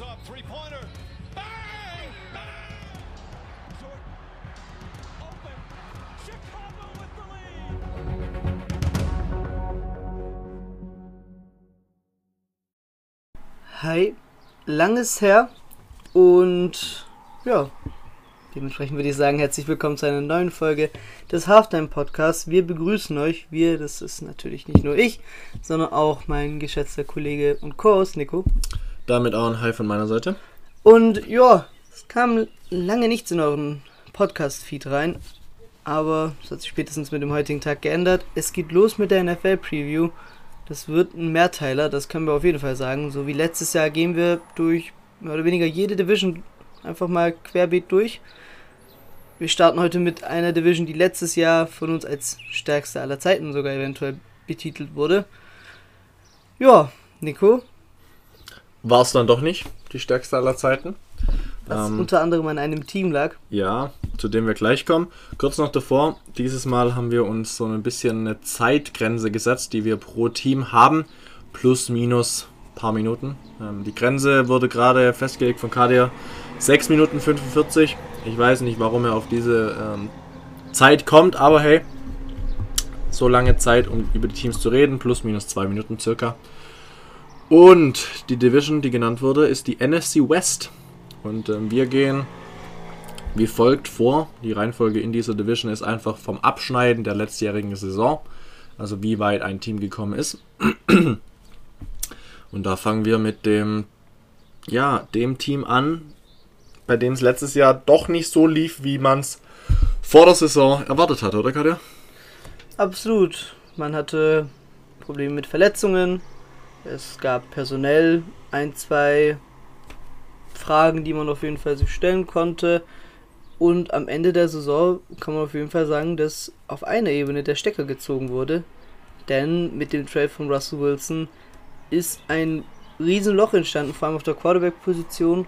Up, three pointer. Bang! Bang! Jordan. Open. Chicago with the lead. Hi, langes her und ja, dementsprechend würde ich sagen, herzlich willkommen zu einer neuen Folge des Halftime Podcasts. Wir begrüßen euch, wir, das ist natürlich nicht nur ich, sondern auch mein geschätzter Kollege und Co-Host Nico. Damit auch ein Hi von meiner Seite. Und ja, es kam lange nichts in euren Podcast-Feed rein, aber es hat sich spätestens mit dem heutigen Tag geändert. Es geht los mit der NFL-Preview. Das wird ein Mehrteiler, das können wir auf jeden Fall sagen. So wie letztes Jahr gehen wir durch mehr oder weniger jede Division einfach mal querbeet durch. Wir starten heute mit einer Division, die letztes Jahr von uns als stärkste aller Zeiten sogar eventuell betitelt wurde. Ja, Nico, War es dann doch nicht die stärkste aller Zeiten. was Ähm, unter anderem an einem Team lag. Ja, zu dem wir gleich kommen. Kurz noch davor, dieses Mal haben wir uns so ein bisschen eine Zeitgrenze gesetzt, die wir pro Team haben. Plus, minus paar Minuten. Ähm, die Grenze wurde gerade festgelegt von Kadir. 6 Minuten 45. Ich weiß nicht, warum er auf diese ähm, Zeit kommt, aber hey, so lange Zeit, um über die Teams zu reden. Plus, minus 2 Minuten circa. Und die Division, die genannt wurde, ist die NFC West. Und ähm, wir gehen wie folgt vor. Die Reihenfolge in dieser Division ist einfach vom Abschneiden der letztjährigen Saison. Also wie weit ein Team gekommen ist. Und da fangen wir mit dem, ja, dem Team an, bei dem es letztes Jahr doch nicht so lief, wie man es vor der Saison erwartet hatte, oder Katja? Absolut. Man hatte Probleme mit Verletzungen. Es gab personell ein, zwei Fragen, die man auf jeden Fall sich stellen konnte. Und am Ende der Saison kann man auf jeden Fall sagen, dass auf einer Ebene der Stecker gezogen wurde. Denn mit dem Trade von Russell Wilson ist ein Riesenloch entstanden, vor allem auf der Quarterback-Position.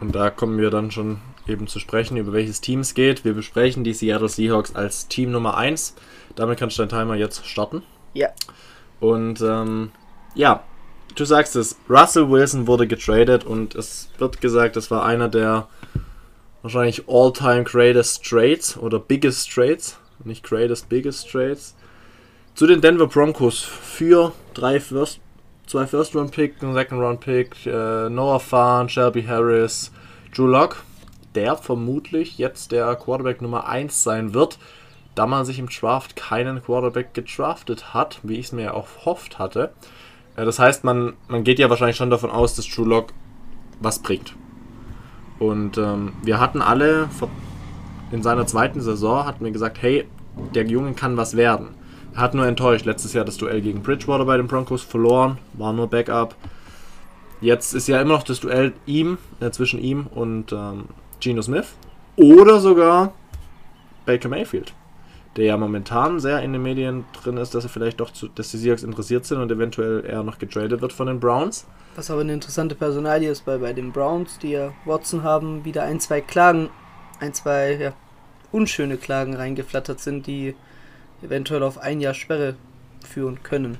Und da kommen wir dann schon eben zu sprechen, über welches Team es geht. Wir besprechen die Seattle Seahawks als Team Nummer 1. Damit kannst du deinen Timer jetzt starten. Ja, Und ähm, ja, du sagst es, Russell Wilson wurde getradet und es wird gesagt, das war einer der wahrscheinlich all-time greatest trades oder biggest trades, nicht greatest, biggest trades, zu den Denver Broncos für drei First, zwei First-Round-Pick, einen Second-Round-Pick, äh, Noah Fahn, Shelby Harris, Drew Lock, der vermutlich jetzt der Quarterback Nummer 1 sein wird, da man sich im Draft keinen Quarterback gedraftet hat, wie ich es mir auch hofft hatte. Äh, Das heißt, man, man geht ja wahrscheinlich schon davon aus, dass True Lock was bringt. Und ähm, wir hatten alle in seiner zweiten Saison, hatten wir gesagt, hey, der Junge kann was werden. Er hat nur enttäuscht. Letztes Jahr das Duell gegen Bridgewater bei den Broncos verloren, war nur Backup. Jetzt ist ja immer noch das Duell ihm, äh, zwischen ihm und ähm, Geno Smith. Oder sogar Baker Mayfield der ja momentan sehr in den Medien drin ist, dass er vielleicht doch zu, dass die Seahawks interessiert sind und eventuell eher noch getradet wird von den Browns. Was aber eine interessante Personalie ist bei, bei den Browns, die ja Watson haben, wieder ein, zwei Klagen, ein, zwei ja, unschöne Klagen reingeflattert sind, die eventuell auf ein Jahr Sperre führen können.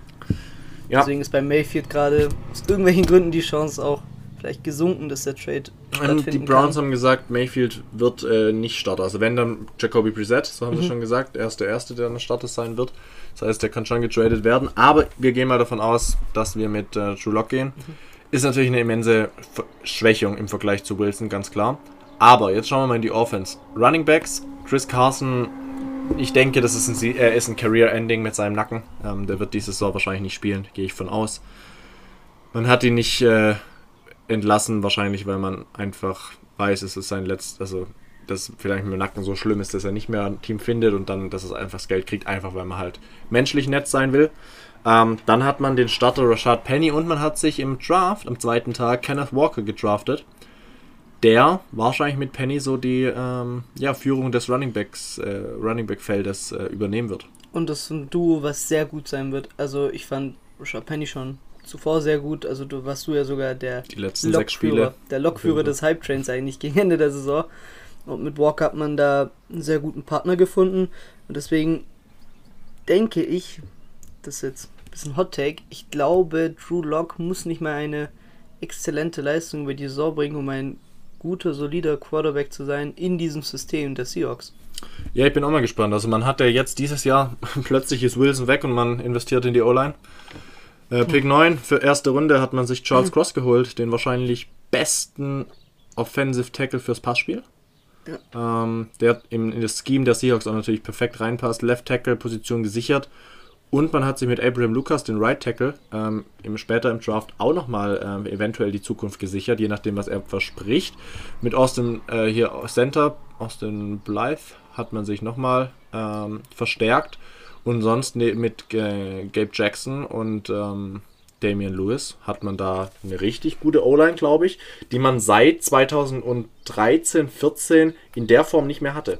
Ja. Deswegen ist bei Mayfield gerade aus irgendwelchen Gründen die Chance auch vielleicht gesunken, dass der Trade Ähm, stattfinden die Browns kann. haben gesagt, Mayfield wird äh, nicht Starter. Also wenn dann Jacoby Brissett, so haben sie Mhm. schon gesagt, er ist der Erste, der ein Starter sein wird. Das heißt, der kann schon getradet werden. Aber wir gehen mal davon aus, dass wir mit äh, Drew Lock gehen. Ist natürlich eine immense Schwächung im Vergleich zu Wilson, ganz klar. Aber jetzt schauen wir mal in die Offense. Running Backs, Chris Carson, ich denke, das ist ein, Sie- ist ein Career-Ending mit seinem Nacken. Ähm, der wird diese Saison wahrscheinlich nicht spielen, gehe ich von aus. Man hat ihn nicht äh, entlassen, wahrscheinlich, weil man einfach weiß, es ist sein letztes, also dass vielleicht mit dem Nacken so schlimm ist, dass er nicht mehr ein Team findet und dann, dass es einfach das Geld kriegt, einfach weil man halt menschlich nett sein will. Ähm, dann hat man den Starter Rashad Penny und man hat sich im Draft am zweiten Tag Kenneth Walker gedraftet, der wahrscheinlich mit Penny so die ähm, ja, Führung des Running Backs, äh, Running Back Feldes äh, übernehmen wird. Und das ist ein Duo, was sehr gut sein wird. Also ich fand Rashad Penny schon zuvor sehr gut. Also du warst du ja sogar der Die letzten sechs Spiele. Lokführer, der Lokführer des Hype Trains eigentlich gegen Ende der Saison. Und mit Walker hat man da einen sehr guten Partner gefunden. Und deswegen denke ich, das ist jetzt ein bisschen Hot Take, ich glaube, Drew Lock muss nicht mal eine exzellente Leistung über die Saison bringen, um ein guter, solider Quarterback zu sein in diesem System der Seahawks. Ja, ich bin auch mal gespannt. Also man hat ja jetzt dieses Jahr, plötzlich ist Wilson weg und man investiert in die O-Line. Äh, Pick 9 für erste Runde hat man sich Charles Cross geholt, den wahrscheinlich besten Offensive Tackle fürs Passspiel. Ähm, der im, in das Scheme der Seahawks auch natürlich perfekt reinpasst. Left Tackle Position gesichert. Und man hat sich mit Abraham Lucas, den Right Tackle, ähm, im, später im Draft auch nochmal ähm, eventuell die Zukunft gesichert, je nachdem, was er verspricht. Mit Austin äh, hier Center, Austin Blythe, hat man sich nochmal ähm, verstärkt. Und sonst ne, mit äh, Gabe Jackson und ähm, Damian Lewis hat man da eine richtig gute O-Line, glaube ich, die man seit 2013, 14 in der Form nicht mehr hatte.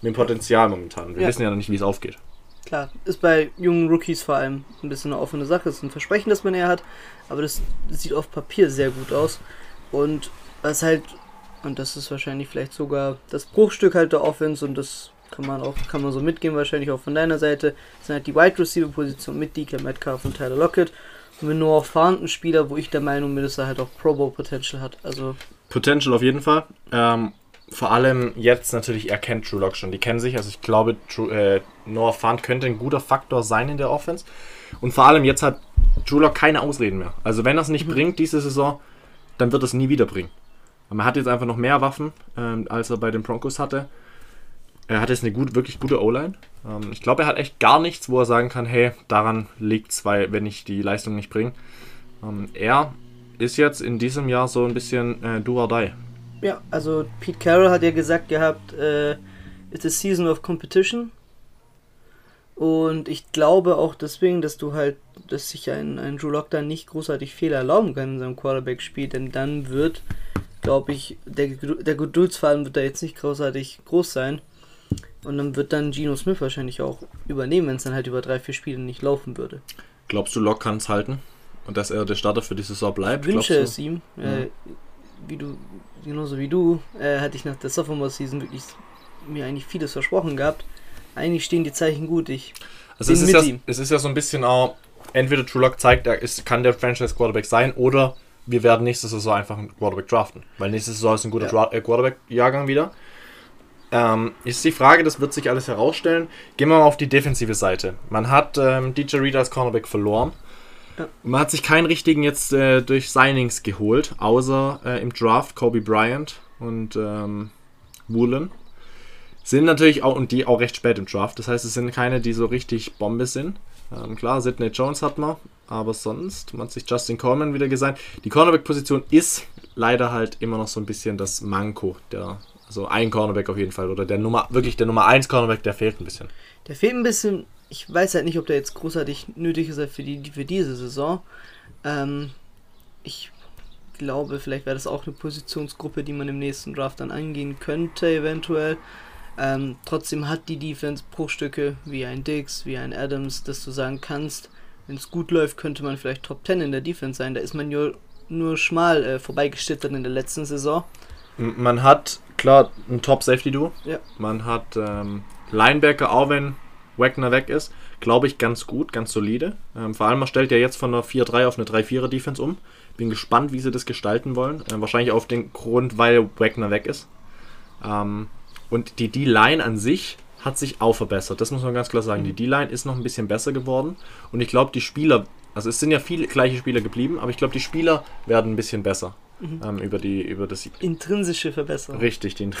Mit dem Potenzial momentan. Wir Ja. wissen ja noch nicht, wie es aufgeht. Klar, ist bei jungen Rookies vor allem ein bisschen eine offene Sache. ist ein Versprechen, das man eher hat, aber das, das sieht auf Papier sehr gut aus. Und was halt, und das ist wahrscheinlich vielleicht sogar das Bruchstück halt der Offense und das kann man auch, kann man so mitgehen, wahrscheinlich auch von deiner Seite, sind halt die Wide Receiver Position mit DK Metcalf und Tyler Lockett. Und mit nur auf vorhandenen Spieler, wo ich der Meinung bin, dass er halt auch Pro Bowl Potential hat. Also, Potential auf jeden Fall. Ähm, vor allem jetzt natürlich, er kennt True Lock schon. Die kennen sich. Also ich glaube, True, äh, Noah Fant könnte ein guter Faktor sein in der Offense. Und vor allem jetzt hat True Lock keine Ausreden mehr. Also wenn er es nicht bringt diese Saison, dann wird es nie wieder bringen. Er hat jetzt einfach noch mehr Waffen, ähm, als er bei den Broncos hatte. Er hat jetzt eine gut, wirklich gute O-Line. Ähm, ich glaube, er hat echt gar nichts, wo er sagen kann, hey, daran liegt es, wenn ich die Leistung nicht bringe. Ähm, er ist jetzt in diesem Jahr so ein bisschen äh, do or die. ja, also Pete Carroll hat ja gesagt gehabt, äh, it's a season of competition. Und ich glaube auch deswegen, dass du halt, dass sich ein, ein Drew Lock dann nicht großartig Fehler erlauben kann in seinem Quarterback-Spiel, denn dann wird, glaube ich, der, der Geduldsfaden wird da jetzt nicht großartig groß sein. Und dann wird dann Geno Smith wahrscheinlich auch übernehmen, wenn es dann halt über drei, vier Spiele nicht laufen würde. Glaubst du, Locke kann es halten? Und dass er der Starter für die Saison bleibt? Ich wünsche es ihm. Äh, wie du, genauso wie du, äh, hatte ich nach der Sophomore Season wirklich mir eigentlich vieles versprochen gehabt. Eigentlich stehen die Zeichen gut. Ich Also es ist, ja, es ist ja so ein bisschen auch, entweder True Lock zeigt, er ist, kann der Franchise Quarterback sein, oder wir werden nächste Saison einfach einen Quarterback draften. Weil nächste Saison ist ein guter Ja. Äh, Quarterback-Jahrgang wieder. Ähm, ist die Frage, das wird sich alles herausstellen. Gehen wir mal auf die defensive Seite. Man hat ähm, DJ Reed als Cornerback verloren. Ja. Man hat sich keinen richtigen jetzt äh, durch Signings geholt, außer äh, im Draft Kobe Bryant und ähm, Woolen. Sind natürlich auch, und die auch recht spät im Draft. Das heißt, es sind keine, die so richtig Bombe sind. Ähm, klar, Sidney Jones hat man, aber sonst man hat sich Justin Coleman wieder gesagt. Die Cornerback-Position ist leider halt immer noch so ein bisschen das Manko. Der, also ein Cornerback auf jeden Fall. Oder der Nummer, wirklich der Nummer 1 Cornerback, der fehlt ein bisschen. Der fehlt ein bisschen. Ich weiß halt nicht, ob der jetzt großartig nötig ist für, die, für diese Saison. Ähm, ich glaube, vielleicht wäre das auch eine Positionsgruppe, die man im nächsten Draft dann angehen könnte, eventuell. Ähm, trotzdem hat die Defense Bruchstücke wie ein Dix, wie ein Adams, dass du sagen kannst, wenn es gut läuft, könnte man vielleicht Top 10 in der Defense sein. Da ist man nur, nur schmal äh, vorbeigeschlittert in der letzten Saison. Man hat, klar, ein Top-Safety-Duo. Ja. Man hat ähm, Linebacker, auch wenn Wagner weg ist, glaube ich, ganz gut, ganz solide. Ähm, vor allem, man stellt ja jetzt von einer 4-3 auf eine 3-4er-Defense um. Bin gespannt, wie sie das gestalten wollen. Ähm, wahrscheinlich auf den Grund, weil Wagner weg ist. Ähm, und die D-Line an sich hat sich auch verbessert. Das muss man ganz klar sagen. Die D-Line ist noch ein bisschen besser geworden. Und ich glaube, die Spieler, also es sind ja viele gleiche Spieler geblieben, aber ich glaube, die Spieler werden ein bisschen besser ähm, über, die, über das Intrinsische Verbesserung. Richtig, den,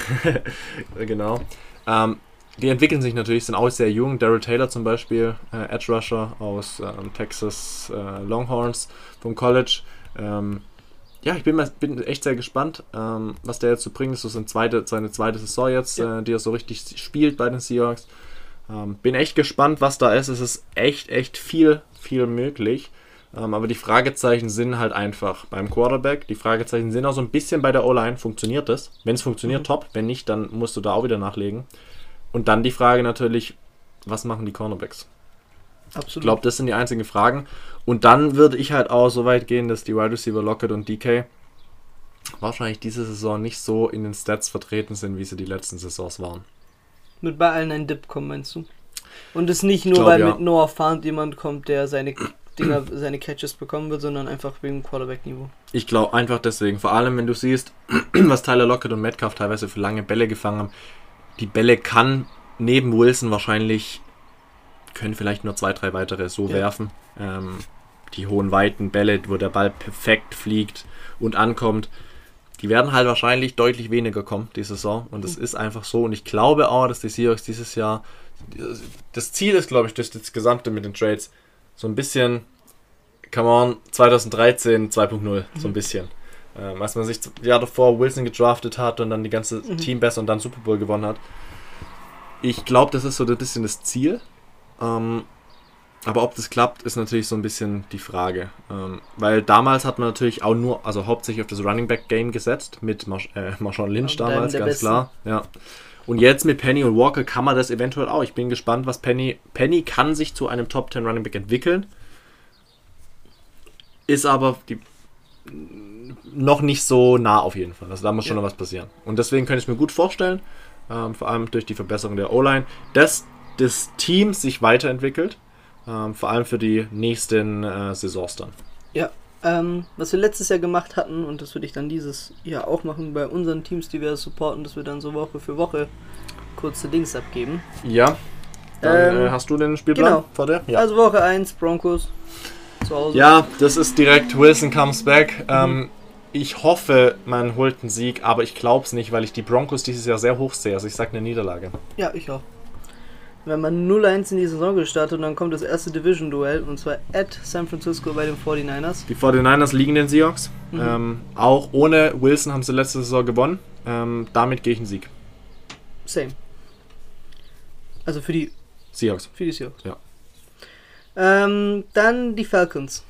genau. Ähm, die entwickeln sich natürlich, sind auch sehr jung. Daryl Taylor zum Beispiel, äh, Edge Rusher aus ähm, Texas äh, Longhorns vom College. Ähm, ja, ich bin, mal, bin echt sehr gespannt, ähm, was der jetzt zu bringen ist. Das ist seine zweite, seine zweite Saison jetzt, Ja. äh, die er so richtig spielt bei den Seahawks. Ähm, bin echt gespannt, was da ist. Es ist echt, echt viel, viel möglich. Ähm, aber die Fragezeichen sind halt einfach beim Quarterback. Die Fragezeichen sind auch so ein bisschen bei der O-Line. Funktioniert das? Wenn es funktioniert, top. Wenn nicht, dann musst du da auch wieder nachlegen. Und dann die Frage natürlich, was machen die Cornerbacks? Absolut. Ich glaube, das sind die einzigen Fragen. Und dann würde ich halt auch so weit gehen, dass die Wide Receiver Lockett und DK wahrscheinlich diese Saison nicht so in den Stats vertreten sind, wie sie die letzten Saisons waren. Mit bei allen ein Dip kommen, meinst du? Und es nicht nur, glaub, weil ja. mit Noah Fant jemand kommt, der seine Dinger seine Catches bekommen wird, sondern einfach wegen Quarterback-Niveau. Ich glaube einfach deswegen. Vor allem, wenn du siehst, was Tyler Lockett und Metcalf teilweise für lange Bälle gefangen haben. Die Bälle kann neben Wilson wahrscheinlich, können vielleicht nur zwei, drei weitere so Ja. werfen. Ähm, die hohen, weiten Bälle, wo der Ball perfekt fliegt und ankommt, die werden halt wahrscheinlich deutlich weniger kommen, die Saison. Und das ist einfach so. Und ich glaube auch, dass die Seahawks dieses Jahr, das Ziel ist, glaube ich, durch das Gesamte mit den Trades, so ein bisschen, come on, 2013 2.0, so ein bisschen. Ähm, als man sich das Jahr davor Wilson gedraftet hat und dann die ganze Team besser und dann Super Bowl gewonnen hat. Ich glaube, das ist so ein bisschen das Ziel. Ähm, aber ob das klappt, ist natürlich so ein bisschen die Frage. Ähm, weil damals hat man natürlich auch nur, also hauptsächlich auf das Running Back Game gesetzt, mit Marsh, äh, Marshawn Lynch und damals, ganz Besten. klar. Ja. Und jetzt mit Penny und Walker kann man das eventuell auch. Ich bin gespannt, was Penny. Penny kann sich zu einem Top 10 Running Back entwickeln. Ist aber die, noch nicht so nah auf jeden Fall. Also da muss schon Ja. noch was passieren. Und deswegen könnte ich mir gut vorstellen, ähm, vor allem durch die Verbesserung der O-Line, dass das Team sich weiterentwickelt. Ähm, vor allem für die nächsten äh, Saisons dann. Ähm, was wir letztes Jahr gemacht hatten, und das würde ich dann dieses Jahr auch machen bei unseren Teams, die wir supporten, dass wir dann so Woche für Woche kurze Dings abgeben. Ja. Dann Ähm, äh, hast du den Spielplan genau. vor dir? Ja. Also Woche 1, Broncos zu Hause. ja, das ist direkt Wilson comes back. Ähm, ich hoffe, man holt einen Sieg, aber ich glaube es nicht, weil ich die Broncos dieses Jahr sehr hoch sehe. Also ich sage eine Niederlage. Ja, ich auch. Wenn man 0-1 in die Saison gestartet und dann kommt das erste Division-Duell und zwar at San Francisco bei den 49ers. Die 49ers liegen den Seahawks. Mhm. Ähm, auch ohne Wilson haben sie letzte Saison gewonnen. Ähm, damit gehe ich einen Sieg. Same. Also für die, Seahawks. für die Seahawks. Ja. Ähm, dann die Falcons.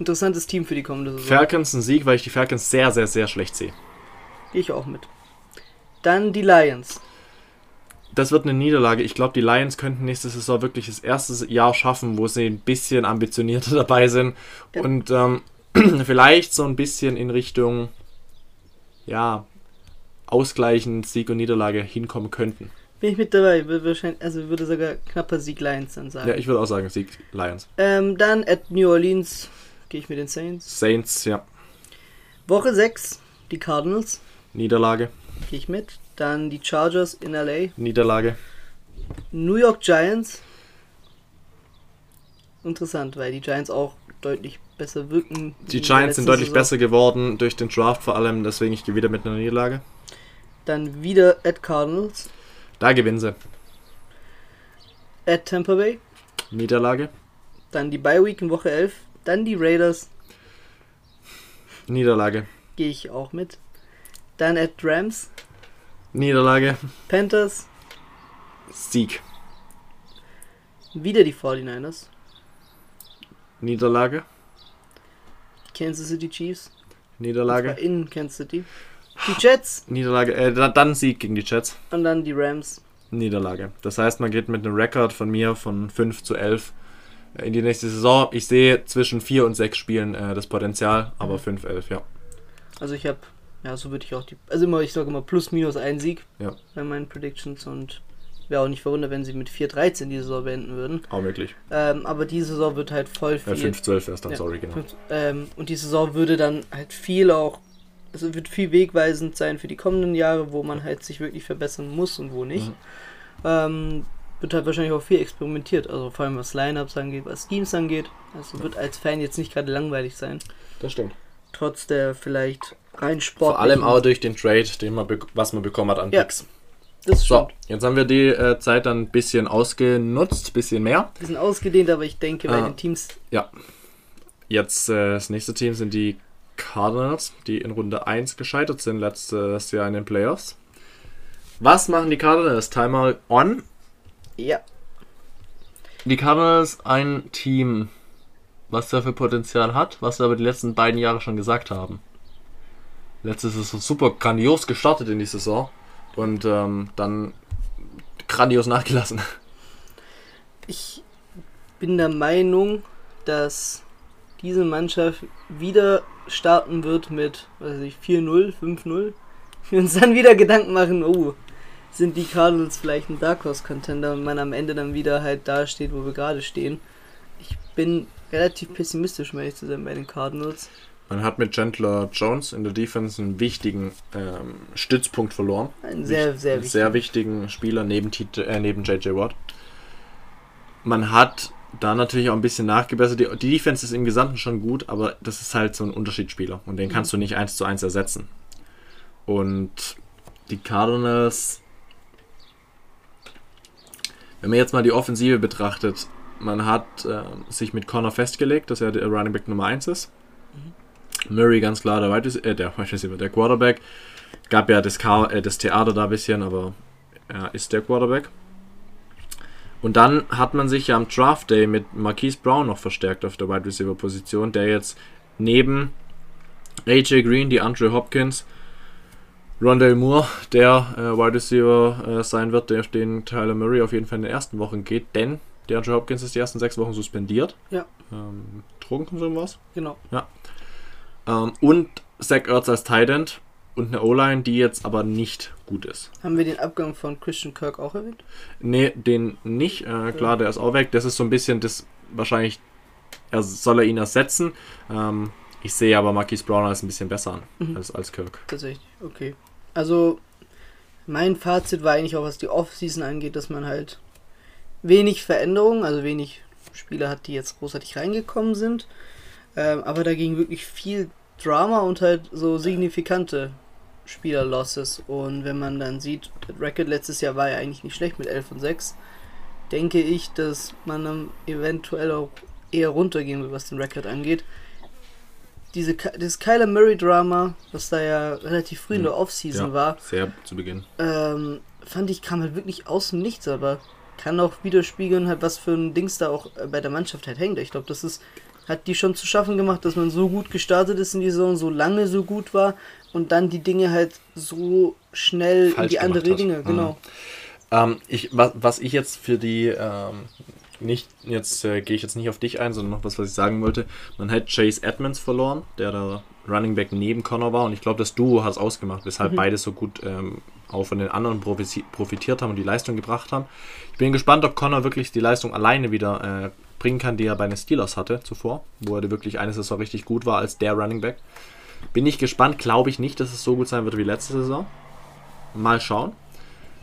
Interessantes Team für die kommende Saison. Falcons ein Sieg, weil ich die Falcons sehr, sehr, sehr schlecht sehe. Gehe ich auch mit. Dann die Lions. Das wird eine Niederlage. Ich glaube, die Lions könnten nächste Saison wirklich das erste Jahr schaffen, wo sie ein bisschen ambitionierter dabei sind Ja. und ähm, vielleicht so ein bisschen in Richtung ja ausgleichen Sieg und Niederlage hinkommen könnten. Bin ich mit dabei. Wahrscheinlich, also würde sogar knapper Sieg Lions dann sagen. Ja, ich würde auch sagen Sieg Lions. ähm, dann at New Orleans gehe ich mit den Saints. Saints, ja, Woche 6, die Cardinals. Niederlage, Gehe ich mit. Dann die Chargers in LA. Niederlage. New York Giants. Interessant, weil die Giants auch deutlich besser wirken. Die Giants sind deutlich Saison. besser geworden durch den Draft vor allem, deswegen ich gehe wieder mit einer Niederlage. Dann wieder at Cardinals. Da gewinnen sie. At Tampa Bay. Niederlage, Dann die Bye Week in Woche 11. Dann die Raiders. Niederlage, Gehe ich auch mit. Dann at Rams. Niederlage, Panthers. Sieg, Wieder die 49ers. Niederlage, Kansas City Chiefs. Niederlage, in Kansas City. Die Jets. Niederlage, äh, da- dann Sieg gegen die Jets. Und dann die Rams. Niederlage. Das heißt, man geht mit einem Rekord von mir von 5 zu 11 in die nächste Saison. Ich sehe zwischen 4 und 6 Spielen äh, das Potenzial, aber 5, 11, ja. Also ich habe, ja, so würde ich auch die, also immer, ich sage immer plus minus ein Sieg Ja. bei meinen Predictions und wäre auch nicht verwundert, wenn sie mit 4-13 die Saison beenden würden. Auch möglich. Ähm, aber die Saison wird halt voll viel. Äh, 5, 12 wäre es dann, Ja, sorry, genau. fünf- ähm, und die Saison würde dann halt viel auch, also wird viel wegweisend sein für die kommenden Jahre, wo man halt sich wirklich verbessern muss und wo nicht. Mhm. Ähm, wird halt wahrscheinlich auch viel experimentiert, also vor allem was Lineups angeht, was Schemes angeht. Also wird als Fan jetzt nicht gerade langweilig sein, Das stimmt. trotz der vielleicht rein sportlichen. Vor allem auch durch den Trade, den man was man bekommen hat an Ja. Picks. Das So, jetzt haben wir die äh, Zeit dann ein bisschen ausgenutzt, bisschen mehr. bisschen ausgedehnt, aber ich denke, bei Ah. den Teams, Ja. Jetzt äh, das nächste Team sind die Cardinals, die in Runde 1 gescheitert sind letztes Jahr in den Playoffs. Was machen die Cardinals? Timer on. ja, Die Cardinals ein Team, was dafür Potenzial hat, was wir aber die letzten beiden Jahre schon gesagt haben. Letztes ist so super grandios gestartet in die Saison und ähm, dann grandios nachgelassen. ich bin der Meinung, dass diese Mannschaft wieder starten wird mit, was weiß ich, 4-0, 5-0. Wir uns dann wieder Gedanken machen, oh, sind die Cardinals vielleicht ein Dark Horse Contender und man am Ende dann wieder halt da steht, wo wir gerade stehen. ich bin relativ pessimistisch, um ehrlich zu sein, bei den Cardinals. Man hat mit Chandler Jones in der Defense einen wichtigen ähm, Stützpunkt verloren. Einen sehr, sehr einen wichtigen. sehr wichtigen Spieler neben, TJ, äh, neben JJ Watt. Man hat da natürlich auch ein bisschen nachgebessert. Die, die Defense ist im Gesamten schon gut, aber das ist halt so ein Unterschiedsspieler und den kannst du nicht eins zu eins ersetzen. Und die Cardinals, wenn man jetzt mal die Offensive betrachtet, man hat äh, sich mit Connor festgelegt, dass er der Running Back Nummer 1 ist. Murray ganz klar der, Rece- äh, der, der Quarterback. Gab ja das, äh, das Theater da ein bisschen, aber er ist der Quarterback. Und dann hat man sich ja am Draft Day mit Marquise Brown noch verstärkt auf der Wide Receiver Position, der jetzt neben AJ Green, die Andre Hopkins, Rondell Moore, der äh, Wide Receiver äh, sein wird, der den Tyler Murray auf jeden Fall in den ersten Wochen geht, denn der Andre Hopkins ist die ersten sechs Wochen suspendiert. Ja. Ähm, Drogenkonsum was? Genau. Ähm, und Zach Ertz als Tight End und eine O-Line, die jetzt aber nicht gut ist. Haben wir den Abgang von Christian Kirk auch erwähnt? Nee, den nicht. Äh, klar, der ist auch weg. Das ist so ein bisschen das wahrscheinlich, er soll er ihn ersetzen. Ähm, ich sehe aber Marquise Brown als ein bisschen besser an Mhm. als, als Kirk. Tatsächlich, okay. Also, mein Fazit war eigentlich auch, was die Offseason angeht, dass man halt wenig Veränderungen, also wenig Spieler hat, die jetzt großartig reingekommen sind. Ähm, aber dagegen wirklich viel Drama und halt so signifikante Spieler-Losses. Und wenn man dann sieht, das Record letztes Jahr war ja eigentlich nicht schlecht mit 11 und 6, denke ich, dass man dann eventuell auch eher runtergehen will, was den Record angeht. Diese, das Kyler Murray-Drama, was da ja relativ früh in der Offseason Ja, war, sehr zu Beginn. ähm, fand ich, kam halt wirklich aus dem Nichts, aber kann auch widerspiegeln, halt, was für ein Dings da auch äh, bei der Mannschaft halt hängt. Ich glaube, das ist, hat die schon zu schaffen gemacht, dass man so gut gestartet ist in die Saison, so lange so gut war und dann die Dinge halt so schnell in Falsch die andere hat. Dinge, Mhm. genau. Ähm, ich, was, was ich jetzt für die, ähm, nicht, jetzt äh, gehe ich jetzt nicht auf dich ein, sondern noch was, was ich sagen wollte. Man hat Chase Edmonds verloren, der da Running Back neben Connor war und ich glaube, das Duo hat es ausgemacht, weshalb Mhm. beide so gut ähm, auch von den anderen profitiert haben und die Leistung gebracht haben. Ich bin gespannt, ob Connor wirklich die Leistung alleine wieder äh, bringen kann, die er bei den Steelers hatte zuvor, wo er wirklich eine Saison richtig gut war als der Running Back. Bin ich gespannt, glaube ich nicht, dass es so gut sein wird wie letzte Saison. Mal schauen.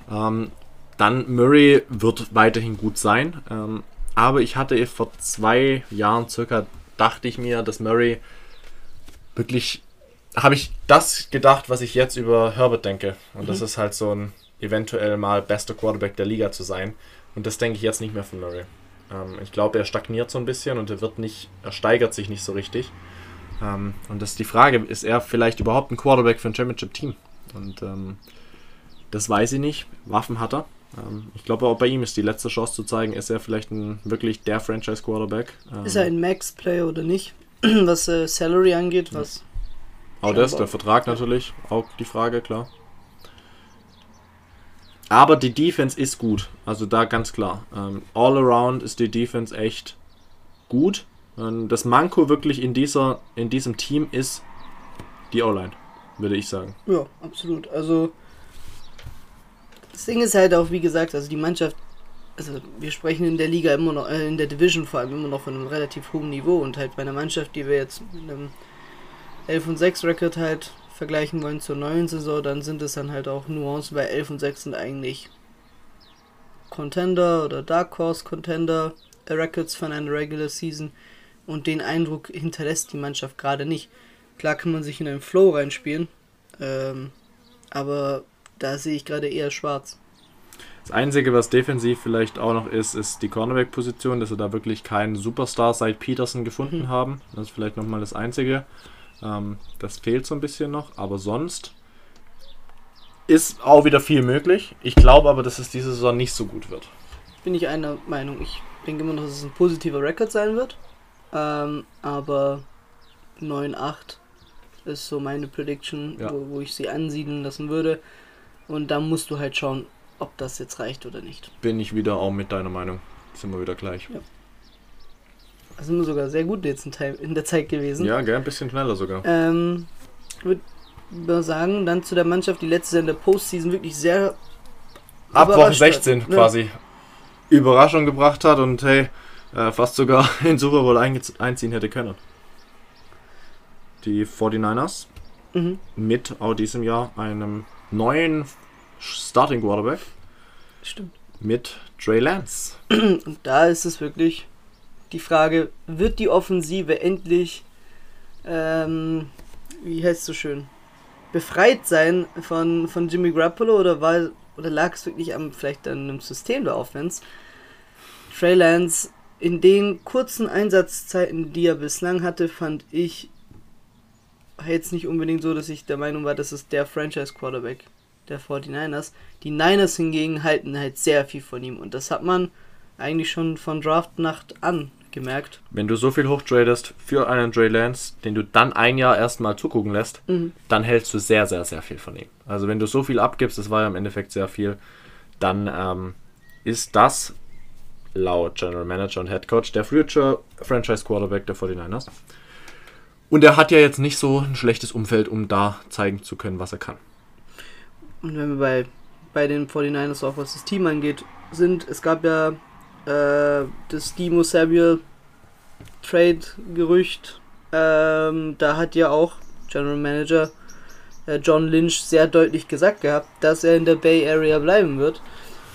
Ähm, dann Murray wird weiterhin gut sein. Ähm, aber ich hatte vor zwei Jahren circa, dachte ich mir, dass Murray wirklich, habe ich das gedacht, was ich jetzt über Herbert denke. Und das ist halt so ein eventuell mal bester Quarterback der Liga zu sein. Und das denke ich jetzt nicht mehr von Murray. Ähm, ich glaube, er stagniert so ein bisschen und er wird nicht, er steigert sich nicht so richtig. Ähm, und das ist die Frage, ist er vielleicht überhaupt ein Quarterback für ein Championship-Team? Und ähm, das weiß ich nicht. Waffen hat er. Ähm, ich glaube, auch bei ihm ist die letzte Chance zu zeigen, ist er vielleicht ein, wirklich der Franchise-Quarterback. Ähm, Ist er ein Max-Player oder nicht? was äh, Salary angeht, was auch das, der Vertrag natürlich, auch die Frage, klar. Aber die Defense ist gut. Also da ganz klar. Ähm, all around ist die Defense echt gut. Und das Manko wirklich in, dieser, in diesem Team ist die O-Line, würde ich sagen. Ja, absolut. Also das Ding ist halt auch, wie gesagt, also die Mannschaft, also wir sprechen in der Liga immer noch, äh, in der Division vor allem immer noch von einem relativ hohen Niveau und halt bei einer Mannschaft, die wir jetzt mit einem 11 und 6 Record halt vergleichen wollen zur neuen Saison, dann sind es dann halt auch Nuancen, weil 11 und 6 sind eigentlich Contender oder Dark Horse Contender äh, Records von einer Regular Season und den Eindruck hinterlässt die Mannschaft gerade nicht. Klar kann man sich in einen Flow reinspielen, ähm, aber da sehe ich gerade eher schwarz. Das Einzige, was defensiv vielleicht auch noch ist, ist die Cornerback-Position, dass sie da wirklich keinen Superstar seit Peterson gefunden Mhm. haben. Das ist vielleicht nochmal das Einzige. Ähm, das fehlt so ein bisschen noch, aber sonst ist auch wieder viel möglich. Ich glaube aber, dass es diese Saison nicht so gut wird. Bin ich einer Meinung. Ich denke immer noch, dass es ein positiver Record sein wird. Ähm, aber 9-8 ist so meine Prediction, Ja. wo, wo ich sie ansiedeln lassen würde. Und da musst du halt schauen, ob das jetzt reicht oder nicht. Bin ich wieder auch mit deiner Meinung. Sind wir wieder gleich. Da sind wir sogar sehr gut jetzt in, der Zeit gewesen. Ja, gell, ein bisschen schneller sogar. Ähm, würde sagen, dann zu der Mannschaft, die letztes Jahr in der Postseason wirklich sehr Ab Woche überrascht hat. 16 Ja. quasi Überraschung gebracht hat und hey, äh, fast sogar in Super Bowl einziehen hätte können. Die 49ers Mhm. mit auch diesem Jahr einem neuen Starting Quarterback Stimmt. mit Trey Lance. Und da ist es wirklich die Frage, wird die Offensive endlich, ähm, wie heißt es so schön, befreit sein von, von Jimmy Garoppolo oder, war, oder lag es wirklich am vielleicht an einem System der Offense? Trey Lance in den kurzen Einsatzzeiten, die er bislang hatte, fand ich jetzt nicht unbedingt so, dass ich der Meinung war, das ist der Franchise-Quarterback der 49ers. Die Niners hingegen halten halt sehr viel von ihm und das hat man eigentlich schon von Draftnacht an gemerkt. Wenn du so viel hochtradest für einen Trey Lance, den du dann ein Jahr erstmal zugucken lässt, Mhm. dann hältst du sehr, sehr, sehr viel von ihm. Also wenn du so viel abgibst, das war ja im Endeffekt sehr viel, dann ähm, ist das laut General Manager und Head Coach der Future Franchise Quarterback der 49ers. Und er hat ja jetzt nicht so ein schlechtes Umfeld, um da zeigen zu können, was er kann. Und wenn wir bei, bei den 49ers auch was das Team angeht, sind, es gab ja äh, das Demo Samuel Trade-Gerücht. Ähm, da hat ja auch General Manager äh, John Lynch sehr deutlich gesagt gehabt, dass er in der Bay Area bleiben wird.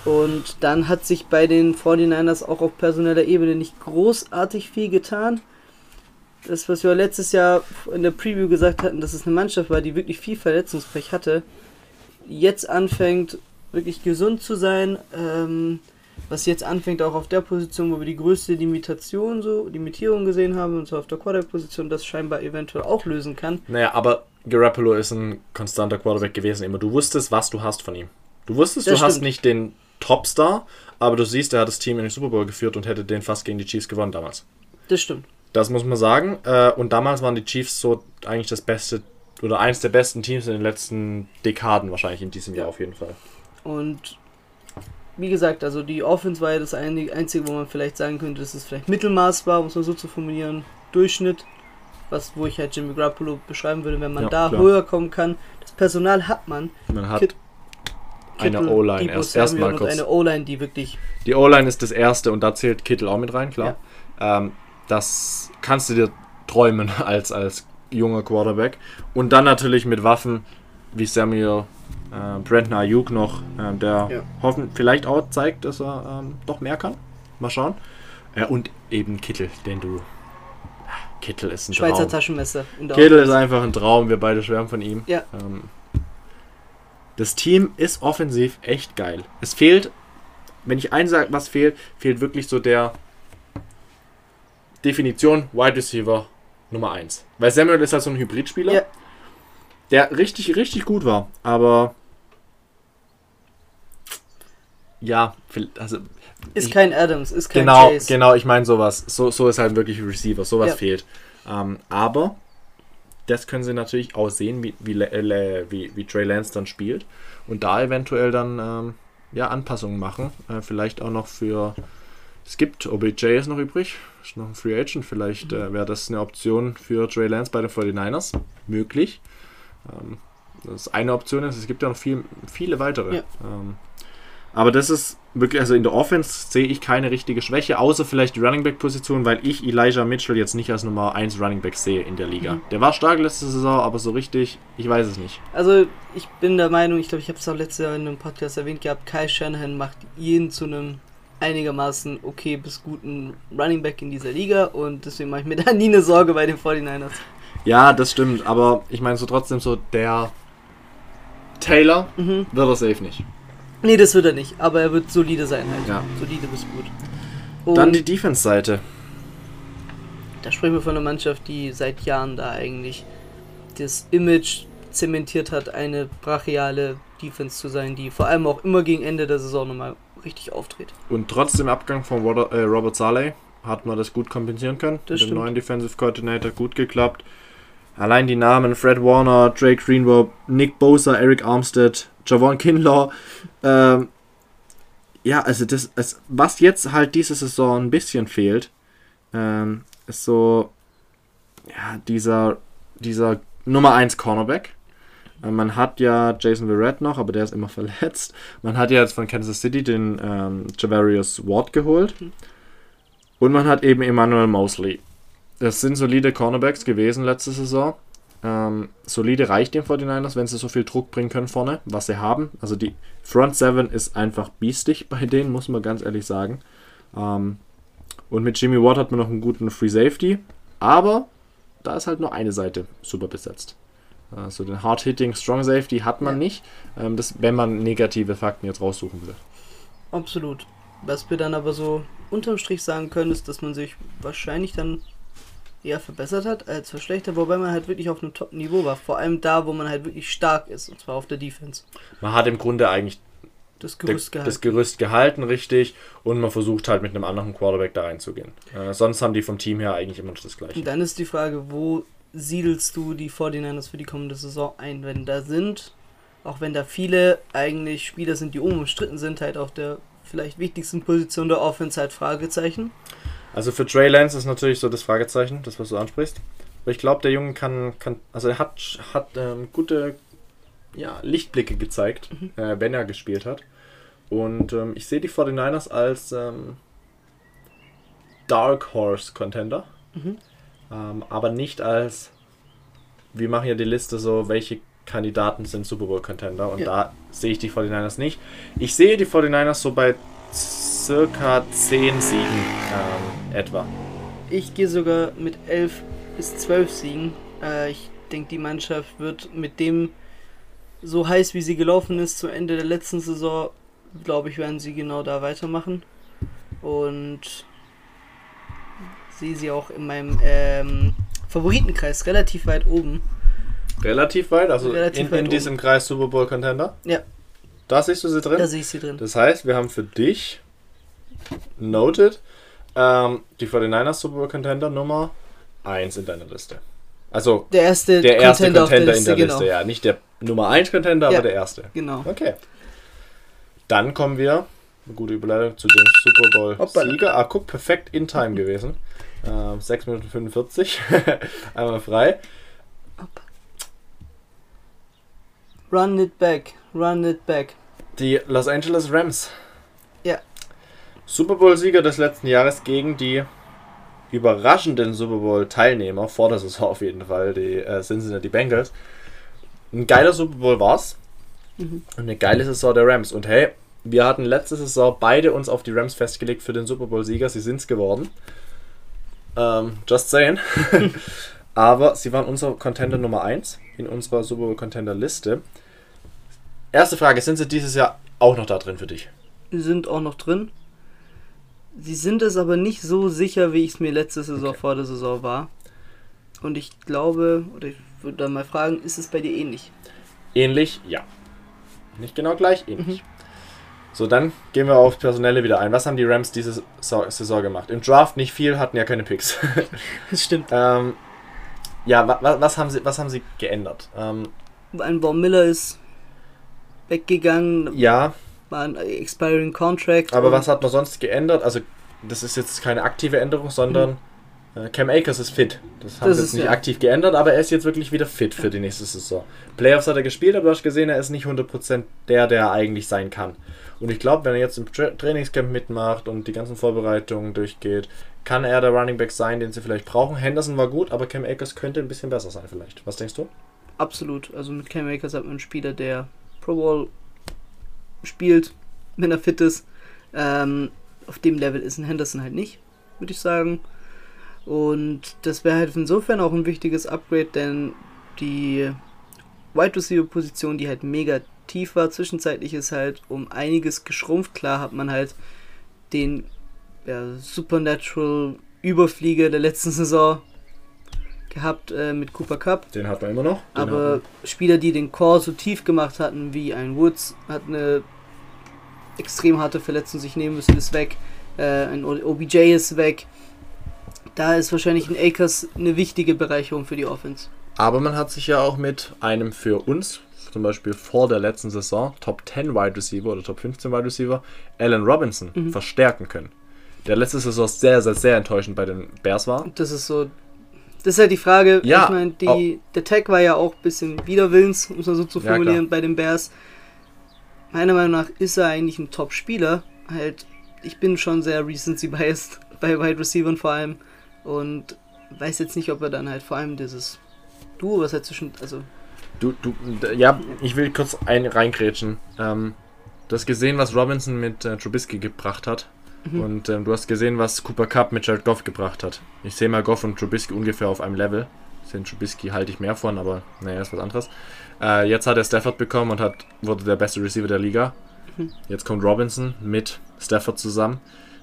Und dann hat sich bei den 49ers auch auf personeller Ebene nicht großartig viel getan. Das, was wir letztes Jahr in der Preview gesagt hatten, dass es eine Mannschaft war, die wirklich viel Verletzungspech hatte, jetzt anfängt, wirklich gesund zu sein, ähm, was jetzt anfängt auch auf der Position, wo wir die größte Limitation, so Limitierung gesehen haben, und zwar auf der Quarterback-Position, das scheinbar eventuell auch lösen kann. Naja, aber Garoppolo ist ein konstanter Quarterback gewesen immer. Du wusstest, was du hast von ihm. Du wusstest, Das du hast stimmt. nicht den Topstar, aber du siehst, er hat das Team in den Super Bowl geführt und hätte den fast gegen die Chiefs gewonnen damals. Das stimmt. Das muss man sagen. Äh, Und damals waren die Chiefs so eigentlich das beste oder eins der besten Teams in den letzten Dekaden wahrscheinlich in diesem Jahr auf jeden Fall. Und wie gesagt, also die Offense war ja das Einzige, wo man vielleicht sagen könnte, dass es vielleicht Mittelmaß war, um es mal so zu formulieren, Durchschnitt, was, wo ich halt Jimmy Garoppolo beschreiben würde, wenn man Ja, da klar. höher kommen kann. Das Personal hat man. Man hat Kit- eine O-Line erst erstmal kurz. eine O-Line, die wirklich Die O-Line ist das erste und da zählt Kittel auch mit rein, klar. Ähm, das kannst du dir träumen als, als junger Quarterback. Und dann natürlich mit Waffen wie Samuel, äh, Brandon Ayuk noch, ähm, der Ja. hoffen, vielleicht auch zeigt, dass er ähm, doch mehr kann. Mal schauen. Äh, und eben Kittel, den du. Kittel ist ein Schweizer Traum. Taschenmesser. Kittel ist einfach ein Traum, wir beide schwärmen von ihm. Ja. Ähm, das Team ist offensiv echt geil. Es fehlt, wenn ich eins sage, was fehlt, fehlt wirklich so der Definition Wide Receiver Nummer 1. Weil Samuel ist halt so ein Hybridspieler, Ja. Der richtig, richtig gut war. Aber ja, also Ist ich- kein Adams, ist kein genau, Chase. genau, ich meine sowas. So, so ist halt wirklich Receiver, sowas Ja. fehlt. Ähm, aber das können sie natürlich auch sehen, wie, wie, Le- wie, wie Trey Lance dann spielt und da eventuell dann ähm, ja, Anpassungen machen. Äh, vielleicht auch noch für. Es gibt OBJ ist noch übrig, ist noch ein Free Agent. Vielleicht äh, wäre das eine Option für Trey Lance bei den 49ers. Möglich. Ähm, das ist eine Option ist, es gibt ja noch viel, viele weitere. Ja. Ähm, aber das ist wirklich, also in der Offense sehe ich keine richtige Schwäche, außer vielleicht die Running Back Position, weil ich Elijah Mitchell jetzt nicht als Nummer 1 Running Back sehe in der Liga. Mhm. Der war stark letzte Saison, aber so richtig, ich weiß es nicht. Also ich bin der Meinung, ich glaube, ich habe es auch letztes Jahr in einem Podcast erwähnt gehabt, Kai Shanahan macht jeden zu einem einigermaßen okay bis guten Running Back in dieser Liga und deswegen mache ich mir da nie eine Sorge bei den 49ers. Ja, das stimmt, aber ich meine so trotzdem so der Taylor Mhm. wird er safe nicht. Nee, das wird er nicht, aber er wird solide sein halt. Ja. Solide bis gut. Und Dann die Defense-Seite. da sprechen wir von einer Mannschaft, die seit Jahren da eigentlich das Image zementiert hat, eine brachiale Defense zu sein, die vor allem auch immer gegen Ende der Saison nochmal richtig auftritt. Und trotz dem Abgang von Robert, äh, Robert Saleh hat man das gut kompensieren können. Das Mit dem neuen Defensive Coordinator gut geklappt. Allein die Namen Fred Warner, Drake Greenwood, Nick Bosa, Eric Armstead, Javon Kinlaw. Ähm, ja, also das, es, was jetzt halt diese Saison ein bisschen fehlt, ähm, ist so ja, dieser, dieser Nummer 1 Cornerback. Äh, Man hat ja Jason Verrett noch, aber der ist immer verletzt. Man hat ja jetzt von Kansas City den ähm, Javarius Ward geholt. Und man hat eben Emmanuel Mosley. Das sind solide Cornerbacks gewesen letzte Saison. Ähm, solide reicht den 49ers, wenn sie so viel Druck bringen können vorne, was sie haben. Also die Front 7 ist einfach biestig bei denen, muss man ganz ehrlich sagen. Ähm, und mit Jimmy Watt hat man noch einen guten Free Safety, aber da ist halt nur eine Seite super besetzt. Also den Hard-Hitting Strong Safety hat man Ja. nicht, ähm, das, wenn man negative Fakten jetzt raussuchen will. Absolut. Was wir dann aber so unterm Strich sagen können, ist, dass man sich wahrscheinlich dann eher verbessert hat als verschlechtert, wobei man halt wirklich auf einem Top-Niveau war. Vor allem da, wo man halt wirklich stark ist, und zwar auf der Defense. Man hat im Grunde eigentlich Das Gerüst gehalten. das Gerüst gehalten, richtig, und man versucht halt mit einem anderen Quarterback da reinzugehen. Äh, sonst haben die vom Team her eigentlich immer noch das gleiche. Und dann ist die Frage, wo siedelst du die 49ers für die kommende Saison ein? Wenn da sind, auch wenn da viele eigentlich Spieler sind, die unumstritten sind, halt auf der vielleicht wichtigsten Position der Offense halt Fragezeichen. Also für Trey Lance ist natürlich so das Fragezeichen, das was du ansprichst. Aber ich glaube, der Junge kann, kann, also er hat, hat ähm, gute ja, Lichtblicke gezeigt, äh, wenn er gespielt hat. Und ähm, ich sehe die 49ers als ähm, Dark Horse Contender, Mhm. ähm, aber nicht als, wir machen ja die Liste so, welche Kandidaten sind Super Bowl Contender und Ja. da sehe ich die 49ers nicht. Ich sehe die 49ers so bei circa 10 Siegen ähm, etwa. Ich gehe sogar mit 11 bis 12 Siegen. Äh, ich denke, die Mannschaft wird mit dem so heiß, wie sie gelaufen ist, zu Ende der letzten Saison, glaube ich, werden sie genau da weitermachen. Und sehe sie auch in meinem ähm, Favoritenkreis relativ weit oben. Relativ weit, also Relativ in, weit in oben. diesem Kreis Super Bowl Contender. Ja. Da siehst du sie drin. Da sehe ich sie drin. Das heißt, wir haben für dich noted ähm, die 49ers Super Bowl Contender Nummer 1 in deiner Liste. Also Der erste der erste Contender, auf der in Liste, der genau. Liste, ja. Nicht der Nummer 1 Contender, Ja. aber der erste. Genau. Okay. Dann kommen wir, eine gute Überleitung zu dem Super Bowl Hoppala. Sieger. Ah, guck, perfekt in Time gewesen. Ähm, 6 Minuten 45. Einmal frei. Run it back, run it back. Die Los Angeles Rams. Super Bowl-Sieger des letzten Jahres gegen die überraschenden Super Bowl-Teilnehmer, vor der Saison auf jeden Fall, die äh, Cincinnati Bengals. Ein geiler Super Bowl war's. Mhm. Und eine geile Saison der Rams. Und hey, wir hatten letzte Saison beide uns auf die Rams festgelegt für den Super Bowl-Sieger. Sie sind's geworden. Ähm, just saying. Aber sie waren unser Contender Nummer 1 in unserer Super Bowl Contender Liste. Erste Frage, sind sie dieses Jahr auch noch da drin für dich? Sie sind auch noch drin. Sie sind es aber nicht so sicher, wie ich es mir letzte Saison Okay. vor der Saison war. Und ich glaube, oder ich würde dann mal fragen, ist es bei dir ähnlich? Ähnlich, ja. Nicht genau gleich, ähnlich. So, dann gehen wir auf Personelle wieder ein. Was haben die Rams diese Sa- Saison gemacht? Im Draft nicht viel, hatten ja keine Picks. Das stimmt. ähm, ja, wa wa was, haben sie, was haben sie geändert? Ähm, Ein Von Miller ist weggegangen, ja, war ein expiring Contract. aber was hat man sonst geändert? Also, das ist jetzt keine aktive Änderung, sondern äh, Cam Akers ist fit. Das haben Das sie jetzt nicht ja- aktiv geändert, aber er ist jetzt wirklich wieder fit für die nächste Saison. Playoffs hat er gespielt, aber du hast gesehen, er ist nicht 100% der, der er eigentlich sein kann. Und ich glaube, wenn er jetzt im Tra Trainingscamp mitmacht und die ganzen Vorbereitungen durchgeht, kann er der Running Back sein, den sie vielleicht brauchen. Henderson war gut, aber Cam Akers könnte ein bisschen besser sein vielleicht. Was denkst du? Absolut. Also mit Cam Akers hat man einen Spieler, der Pro Bowl spielt, wenn er fit ist. Ähm, auf dem Level ist ein Henderson halt nicht, würde ich sagen. Und das wäre halt insofern auch ein wichtiges Upgrade, denn die Wide Receiver Position, die halt mega tief war, zwischenzeitlich ist halt um einiges geschrumpft. Klar hat man halt den ja, Supernatural Überflieger der letzten Saison gehabt äh, mit Cooper Cup. Den hat man immer noch. Den Aber Spieler, die den Core so tief gemacht hatten, wie ein Woods, hat eine extrem harte Verletzung sich nehmen müssen, ist weg. Äh, ein OBJ ist weg. Da ist wahrscheinlich ein Akers eine wichtige Bereicherung für die Offense. Aber man hat sich ja auch mit einem für uns, zum Beispiel vor der letzten Saison, Top 10 Wide Receiver oder Top 15 Wide Receiver, Allen Robinson, Mhm. verstärken können. Der letzte Saison sehr, sehr, sehr enttäuschend bei den Bears war. Das ist so. Das ist halt die Frage. Ja, ich meine, die, der Tag war ja auch ein bisschen widerwillens, um es mal so zu Ja, formulieren, klar. bei den Bears. Meiner Meinung nach ist er eigentlich ein Top-Spieler. Halt ich bin schon sehr recency biased bei Wide Receivers vor allem und weiß jetzt nicht, ob er dann halt vor allem dieses Duo, was er zwischen, also Du, du, ja, ich will kurz ein reingrätschen. Ähm, du hast gesehen, was Robinson mit äh, Trubisky gebracht hat. Und ähm, du hast gesehen, was Cooper Cup mit Jared Goff gebracht hat. Ich sehe mal Goff und Trubisky ungefähr auf einem Level. Den Trubisky halte ich mehr von, aber naja, ist was anderes. Äh, jetzt hat er Stafford bekommen und hat, wurde der beste Receiver der Liga. Jetzt kommt Robinson mit Stafford zusammen.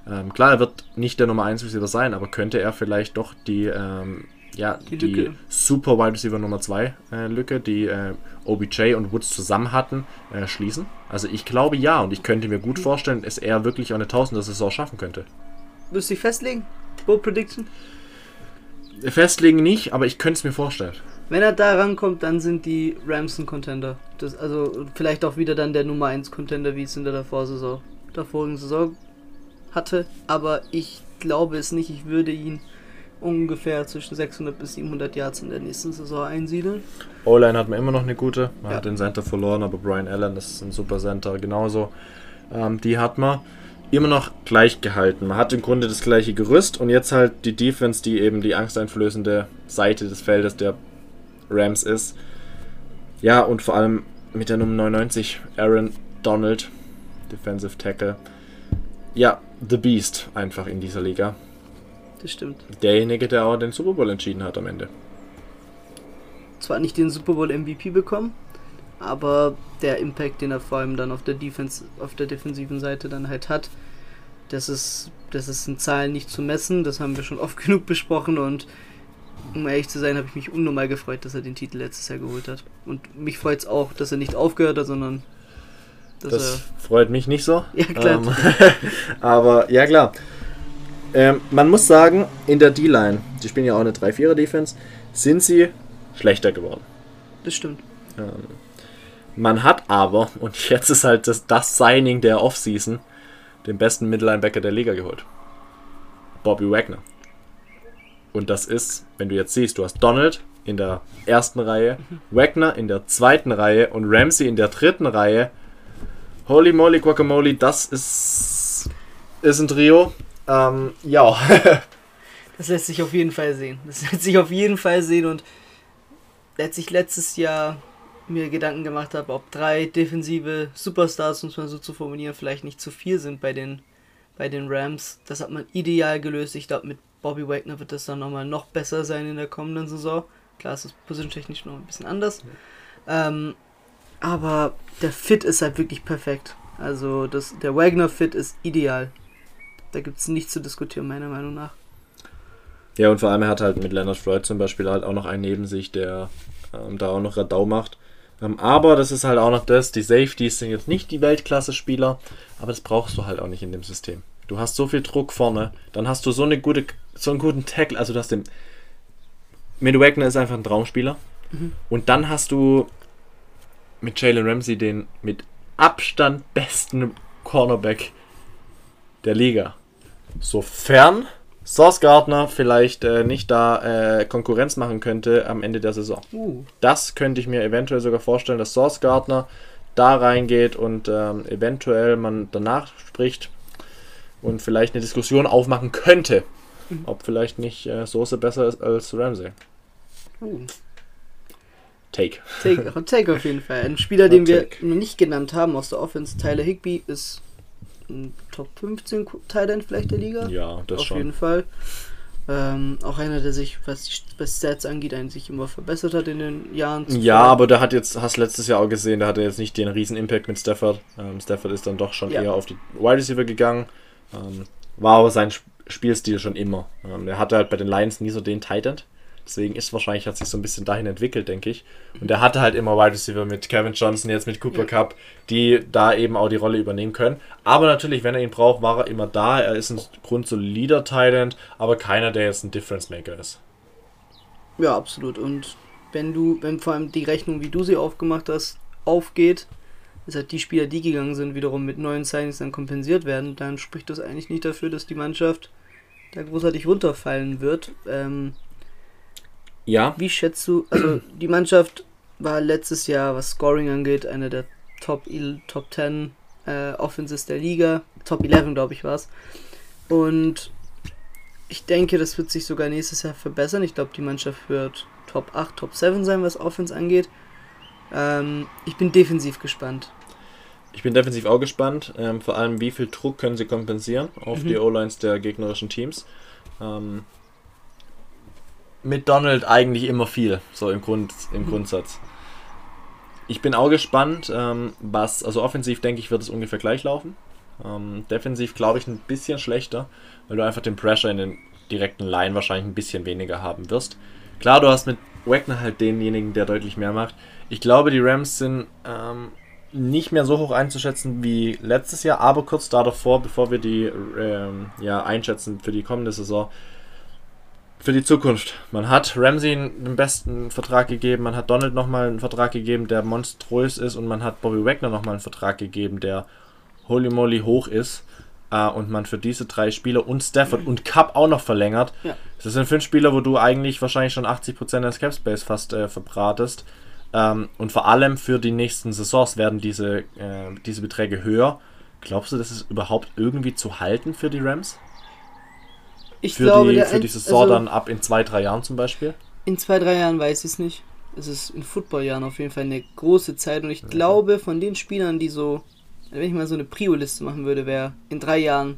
Ähm, klar, er wird nicht der Nummer 1 Receiver sein, aber könnte er vielleicht doch die, ähm, ja, Die die. Super Wide Receiver Nummer 2 äh, Lücke, die äh, OBJ und Woods zusammen hatten, äh, schließen? Also ich glaube ja und ich könnte mir gut vorstellen, dass er wirklich auch eine Tausender-Saison schaffen könnte. Du dich festlegen? Bold Prediction? Festlegen nicht, aber ich könnte es mir vorstellen. Wenn er da rankommt, dann sind die Rams ein Contender. Das, also vielleicht auch wieder dann der Nummer 1 Contender, wie es in der Vorsaison, der vorigen Saison hatte. Aber ich glaube es nicht. Ich würde ihn ungefähr zwischen 600 bis 700 Yards in der nächsten Saison einsiedeln. O-Line hat man immer noch eine gute. Man Ja. hat den Center verloren, aber Brian Allen, das ist ein super Center, genauso. Ähm, die hat man immer noch gleich gehalten. Man hat im Grunde das gleiche Gerüst und jetzt halt die Defense, die eben die angsteinflößende Seite des Feldes der Rams ist. Ja, und vor allem mit der Nummer 99, Aaron Donald, Defensive Tackle. Ja, The Beast einfach in dieser Liga. Das stimmt. Derjenige, der auch den Super Bowl entschieden hat am Ende. Zwar nicht den Super Bowl MVP bekommen, aber der Impact, den er vor allem dann auf der Defense, auf der defensiven Seite dann halt hat, das ist, das ist in Zahlen nicht zu messen. Das haben wir schon oft genug besprochen und um ehrlich zu sein, habe ich mich unnormal gefreut, dass er den Titel letztes Jahr geholt hat. Und mich freut es auch, dass er nicht aufgehört hat, sondern Das freut mich nicht so. Ja, klar. Ähm, aber ja, klar. Ähm, man muss sagen, in der D-Line, die spielen ja auch eine 3-4er-Defense, sind sie schlechter geworden. das stimmt. Man hat aber, und jetzt ist halt das, das Signing der Offseason, den besten Mittellinebacker der Liga geholt. Bobby Wagner. Und das ist, wenn du jetzt siehst, du hast Donald in der ersten Reihe, Wagner in der zweiten Reihe und Ramsey in der dritten Reihe. Holy moly guacamole, das ist, ist ein Trio. Ähm, ja. Das lässt sich auf jeden Fall sehen. Das lässt sich auf jeden Fall sehen und als ich letztes Jahr mir Gedanken gemacht habe, ob drei defensive Superstars, um es mal so zu formulieren, vielleicht nicht zu viel sind bei den, bei den Rams. Das hat man ideal gelöst. Ich glaube, mit Bobby Wagner wird das dann nochmal noch besser sein in der kommenden Saison. Klar, ist positiontechnisch noch ein bisschen anders. Ähm, aber der Fit ist halt wirklich perfekt. Also das, der Wagner-Fit ist ideal. Da gibt es nichts zu diskutieren, meiner Meinung nach. Ja, und vor allem er hat halt mit Leonard Floyd zum Beispiel halt auch noch einen neben sich, der ähm, da auch noch Radau macht. Ähm, aber das ist halt auch noch das, die Safeties sind jetzt nicht die Weltklasse-Spieler, aber das brauchst du halt auch nicht in dem System. Du hast so viel Druck vorne, dann hast du so eine gute, so einen guten Tackle, also du hast den. Mit Wagner ist einfach ein Traumspieler. Und dann hast du mit Jalen Ramsey den mit Abstand besten Cornerback der Liga. Sofern Sauce Gardner vielleicht äh, nicht da äh, Konkurrenz machen könnte am Ende der Saison. Uh, Das könnte ich mir eventuell sogar vorstellen, dass Sauce Gardner da reingeht und ähm, eventuell man danach spricht und vielleicht eine Diskussion aufmachen könnte, ob vielleicht nicht äh, Soße besser ist als Ramsey. uh. Take. Take, Hot Take auf jeden Fall. Ein Spieler, den wir noch nicht genannt haben aus der Offense, Tyler Higby, ist ein Top 15 Thailand vielleicht der Liga. Ja, das auf schon. jeden Fall. Ähm, auch einer, der sich, was was Stats angeht, eigentlich immer verbessert hat in den Jahren. zuvor. Ja, aber der hat jetzt, hast letztes Jahr auch gesehen, der hatte jetzt nicht den riesen Impact mit Stafford. Ähm, Stafford ist dann doch schon Ja. eher auf die Wide Receiver gegangen. Ähm, war aber sein Sp- Spielstil schon immer. Ähm, er hatte halt bei den Lions nie so den Tight End. Deswegen ist wahrscheinlich, hat sich so ein bisschen dahin entwickelt, denke ich. Und er hatte halt immer Wide Receiver mit Kevin Johnson, jetzt mit Cooper Ja. Cup, die da eben auch die Rolle übernehmen können. Aber natürlich, wenn er ihn braucht, war er immer da. Er ist ein grundsolider End, aber keiner, der jetzt ein Difference Maker ist. Ja, absolut. Und wenn du, wenn vor allem die Rechnung, wie du sie aufgemacht hast, aufgeht, dass halt die Spieler, die gegangen sind, wiederum mit neuen Signings dann kompensiert werden, dann spricht das eigentlich nicht dafür, dass die Mannschaft da großartig runterfallen wird. Ähm, Ja, wie schätzt du, also die Mannschaft war letztes Jahr, was Scoring angeht, eine der Top, Top 10 äh, Offenses der Liga. Top 11, glaube ich, war es. Und ich denke, das wird sich sogar nächstes Jahr verbessern. Ich glaube, die Mannschaft wird Top 8, Top 7 sein, was Offense angeht. Ähm, ich bin defensiv gespannt. Ich bin defensiv auch gespannt, ähm, vor allem wie viel Druck können sie kompensieren auf Mhm. die O-Lines der gegnerischen Teams. Ähm, mit Donald eigentlich immer viel, so im, Grund, im Mhm. Grundsatz. Ich bin auch gespannt, ähm, was, also offensiv denke ich, wird es ungefähr gleich laufen. Ähm, defensiv glaube ich ein bisschen schlechter, weil du einfach den Pressure in den direkten Line wahrscheinlich ein bisschen weniger haben wirst. Klar, du hast mit Wagner halt denjenigen, der deutlich mehr macht. Ich glaube, die Rams sind ähm, nicht mehr so hoch einzuschätzen wie letztes Jahr, aber kurz da davor, bevor wir die ähm, ja, einschätzen für die kommende Saison, für die Zukunft. Man hat Ramsey den besten Vertrag gegeben, man hat Donald nochmal einen Vertrag gegeben, der monströs ist und man hat Bobby Wagner nochmal einen Vertrag gegeben, der holy moly hoch ist. Äh, und man für diese drei Spieler und Stafford und Cup auch noch verlängert. Ja. Das sind fünf Spieler, wo du eigentlich wahrscheinlich schon 80% des Cap Space fast äh, verbratest. Ähm, und vor allem für die nächsten Saisons werden diese, äh, diese Beträge höher. Glaubst du, das ist überhaupt irgendwie zu halten für die Rams? Ich Für, glaube, die, für die ein- Saison also dann ab in zwei, drei Jahren zum Beispiel? In zwei, drei Jahren weiß ich es nicht. Es ist in Footballjahren auf jeden Fall eine große Zeit und ich glaube, von den Spielern, die so, wenn ich mal so eine Prio-Liste machen würde, wer in drei Jahren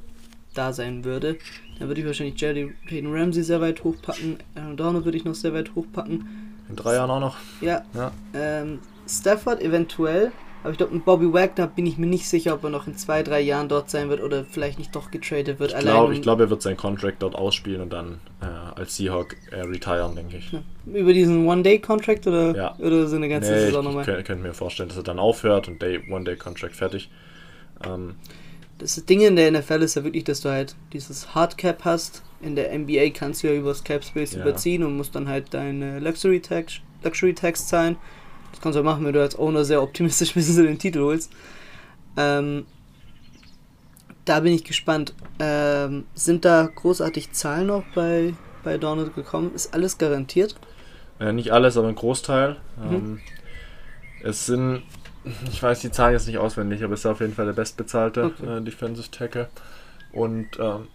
da sein würde, dann würde ich wahrscheinlich Jerry Payton Ramsey sehr weit hochpacken. Aaron Donald würde ich noch sehr weit hochpacken. In drei Jahren auch noch? Ja, Ja. ähm, Stafford eventuell. Aber ich glaube, mit Bobby Wagner bin ich mir nicht sicher, ob er noch in zwei, drei Jahren dort sein wird oder vielleicht nicht doch getradet wird. Ich glaube, ich glaub, er wird seinen Contract dort ausspielen und dann äh, als Seahawk äh, retiren, denke ich. über diesen One-Day-Contract oder, Ja. oder so eine ganze Nee, ich, Saison ich nochmal. könnte könnt mir vorstellen, dass er dann aufhört und Day, One-Day-Contract fertig. Ähm, Das Ding in der NFL ist ja wirklich, dass du halt dieses Hardcap hast. In der NBA kannst du ja übers Cap Space Ja. überziehen und musst dann halt deine Luxury Tax, Luxury Tax zahlen. Das kannst du machen, wenn du als Owner sehr optimistisch bist und du den Titel holst. Ähm, da bin ich gespannt. Ähm, sind da großartig Zahlen noch bei, bei Donald gekommen? Ist alles garantiert? Äh, nicht alles, aber ein Großteil. Mhm. Ähm, es sind, ich weiß die Zahlen jetzt nicht auswendig, aber es ist auf jeden Fall der bestbezahlte Okay. äh, Defensive Tackle und ähm,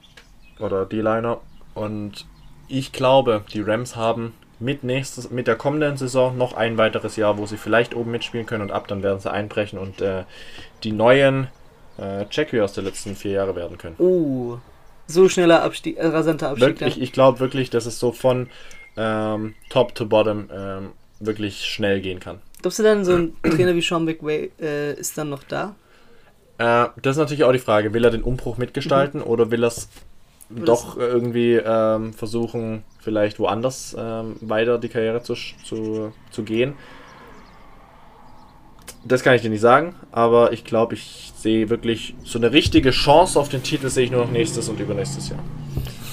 oder D-Liner. Und ich glaube, die Rams haben mit, nächstes, mit der kommenden Saison noch ein weiteres Jahr, wo sie vielleicht oben mitspielen können und ab dann werden sie einbrechen und äh, die neuen äh, Jackie aus der letzten vier Jahre werden können. Oh, so schneller Abstieg, äh, rasanter Abstieg. Wirklich, ich glaube wirklich, dass es so von ähm, Top to Bottom ähm, wirklich schnell gehen kann. Glaubst du dann, so ein Trainer wie Sean McVay äh, ist dann noch da? Äh, das ist natürlich auch die Frage, will er den Umbruch mitgestalten oder will er es doch irgendwie ähm, versuchen, vielleicht woanders ähm, weiter die Karriere zu, zu, zu gehen? Das kann ich dir nicht sagen, aber ich glaube, ich sehe wirklich so eine richtige Chance auf den Titel sehe ich nur noch nächstes und übernächstes Jahr.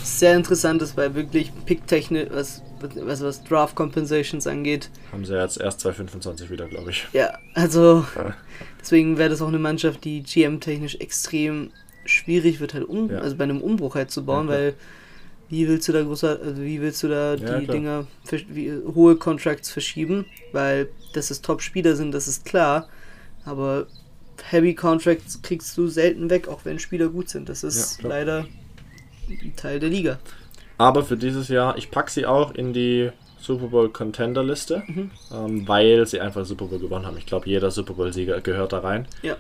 Sehr interessant ist, weil wirklich Pick-Technik, was, was, was Draft Compensations angeht. Haben sie jetzt erst 225 wieder, glaube ich. Ja, also Ja. deswegen wäre das auch eine Mannschaft, die GM-technisch extrem schwierig wird, halt um, Ja. also bei einem Umbruch halt zu bauen, Ja, weil wie willst du da großer, also wie willst du da die klar. Dinger, wie, hohe Contracts verschieben, weil dass es Top-Spieler sind, das ist klar, aber Heavy Contracts kriegst du selten weg, auch wenn Spieler gut sind. Das ist leider Teil der Liga. Aber für dieses Jahr, ich packe sie auch in die Super Bowl Contender Liste, Mhm. ähm, weil sie einfach Super Bowl gewonnen haben. Ich glaube, jeder Super Bowl Sieger gehört da rein. Ja.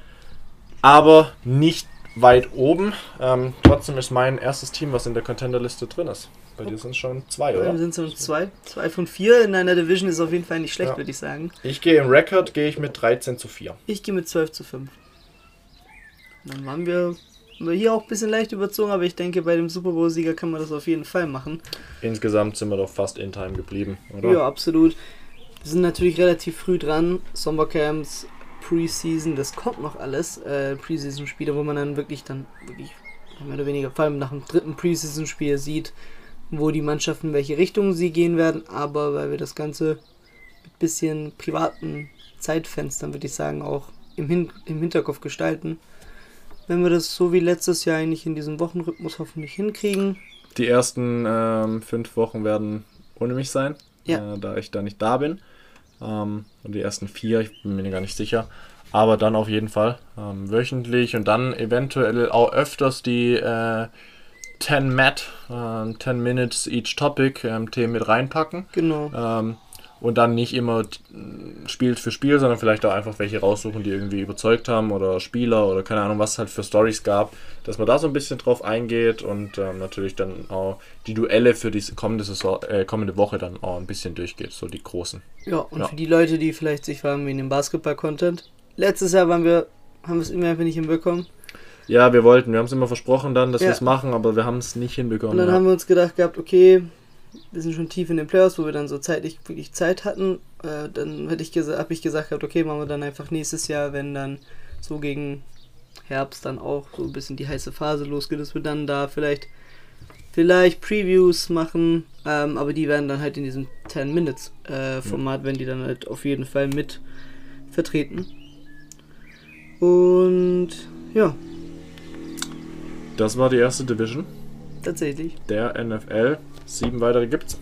Aber nicht weit oben. Ähm, trotzdem ist mein erstes Team, was in der Contender Liste drin ist. Bei dir sind es schon zwei, Wir oder? sind so zwei. Zwei von vier in einer Division ist auf jeden Fall nicht schlecht, Ja. würde ich sagen. Ich gehe im Record, gehe ich mit 13 zu 4. Ich gehe mit 12 zu 5. Dann waren wir hier auch ein bisschen leicht überzogen, aber ich denke, bei dem Super Bowl-Sieger kann man das auf jeden Fall machen. Insgesamt sind wir doch fast in Time geblieben, oder? Ja, absolut. Wir sind natürlich relativ früh dran. Sommercamps, Preseason, das kommt noch alles. Äh, Preseason-Spiele, wo man dann wirklich dann wirklich mehr oder weniger, vor allem nach dem dritten Preseason-Spiel sieht, wo die Mannschaften in welche Richtung sie gehen werden. Aber weil wir das Ganze mit bisschen privaten Zeitfenstern, würde ich sagen, auch im, Hin im Hinterkopf gestalten. Wenn wir das so wie letztes Jahr eigentlich in diesem Wochenrhythmus hoffentlich hinkriegen. Die ersten ähm, fünf Wochen werden ohne mich sein, Ja. äh, da ich da nicht da bin. Ähm, und die ersten vier, ich bin mir gar nicht sicher. Aber dann auf jeden Fall ähm, wöchentlich und dann eventuell auch öfters die äh, 10 Mat, äh, 10 Minutes each Topic ähm, Themen mit reinpacken. Genau. Ähm, und dann nicht immer Spiel für Spiel, sondern vielleicht auch einfach welche raussuchen, die irgendwie überzeugt haben oder Spieler oder keine Ahnung, was es halt für Stories gab, dass man da so ein bisschen drauf eingeht und ähm, natürlich dann auch die Duelle für die kommende, Saison, äh, kommende Woche dann auch ein bisschen durchgeht, so die großen. Ja, und Ja. für die Leute, die vielleicht sich fragen wegen dem Basketball-Content. Letztes Jahr waren wir, haben wir es irgendwie einfach nicht hinbekommen. Ja, wir wollten, wir haben es immer versprochen dann, dass Ja. wir es machen, aber wir haben es nicht hinbekommen. Und dann ja. haben wir uns gedacht gehabt, okay, wir sind schon tief in den Playoffs, wo wir dann so zeitlich wirklich Zeit hatten. Äh, dann hätte ich habe ich gesagt gehabt, okay, machen wir dann einfach nächstes Jahr, wenn dann so gegen Herbst dann auch so ein bisschen die heiße Phase losgeht, dass wir dann da vielleicht vielleicht Previews machen, ähm, aber die werden dann halt in diesem 10 Minutes äh, Format, wenn die dann halt auf jeden Fall mit vertreten. Und ja, Das war die erste Division. tatsächlich. der NFL. Sieben weitere gibt's.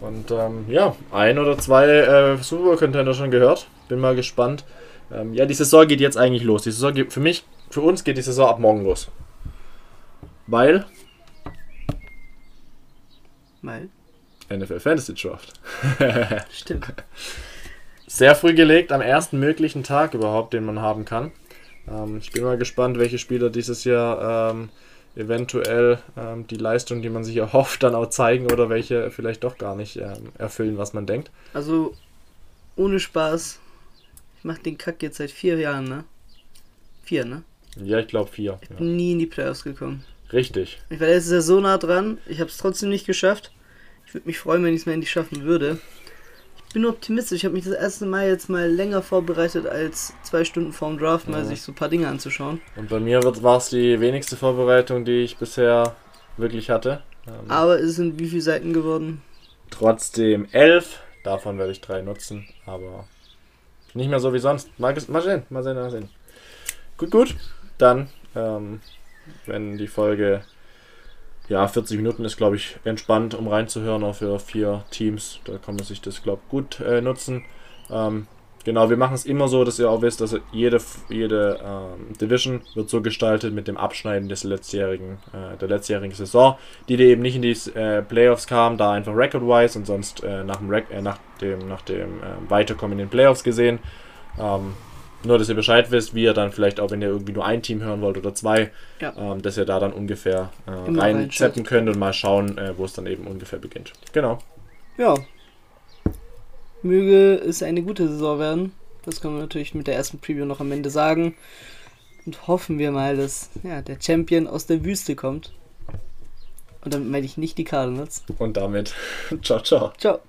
Und ähm, ja, ein oder zwei äh, Super Bowl Contender schon gehört. Bin mal gespannt. Ähm, ja, die Saison geht jetzt eigentlich los. Die Saison geht für mich, für uns geht die Saison ab morgen los. Weil Weil, NFL Fantasy Draft. stimmt. Sehr früh gelegt, am ersten möglichen Tag überhaupt, den man haben kann. Ähm, ich bin mal gespannt, welche Spieler dieses Jahr ähm, eventuell ähm, die Leistung, die man sich erhofft, dann auch zeigen oder welche vielleicht doch gar nicht ähm, erfüllen, was man denkt. Also, ohne Spaß. Ich mach den Kack jetzt seit vier Jahren, ne? Vier, ne? Ja, ich glaube vier. Ja. Bin nie in die Playoffs gekommen. Richtig. Ich war letztes Jahr so nah dran. Ich habe es trotzdem nicht geschafft. Ich würde mich freuen, wenn ich es mal endlich schaffen würde. Ich bin optimistisch. Ich habe mich das erste Mal jetzt mal länger vorbereitet als zwei Stunden vorm Draft, mal Ja. sich so ein paar Dinge anzuschauen. Und bei mir war es die wenigste Vorbereitung, die ich bisher wirklich hatte. Ähm, Aber es sind wie viele Seiten geworden? Trotzdem elf. Davon werde ich drei nutzen, aber nicht mehr so wie sonst. Mal, mal sehen, mal sehen, mal sehen. Gut, gut. Dann, ähm, wenn die Folge ja 40 Minuten ist, glaube ich, entspannt, um reinzuhören, auch für vier Teams. Da kann man sich das, glaube ich, gut äh, nutzen. Ähm, genau, wir machen es immer so, dass ihr auch wisst, dass jede, jede ähm, Division wird so gestaltet mit dem Abschneiden des letztjährigen, äh, der letztjährigen Saison, die, die eben nicht in die äh, Playoffs kam, da einfach record-wise und sonst äh, nach dem, äh, nach dem, nach dem äh, Weiterkommen in den Playoffs gesehen. Ähm, nur, dass ihr Bescheid wisst, wie ihr dann vielleicht auch, wenn ihr irgendwie nur ein Team hören wollt oder zwei, Ja. ähm, dass ihr da dann ungefähr äh, reinzappen könnt und mal schauen, äh, wo es dann eben ungefähr beginnt. Genau. Ja. Möge es eine gute Saison werden. Das können wir natürlich mit der ersten Preview noch am Ende sagen. Und hoffen wir mal, dass ja, der Champion aus der Wüste kommt. Und damit meine ich nicht die Cardinals. Und damit, ciao, ciao. Ciao.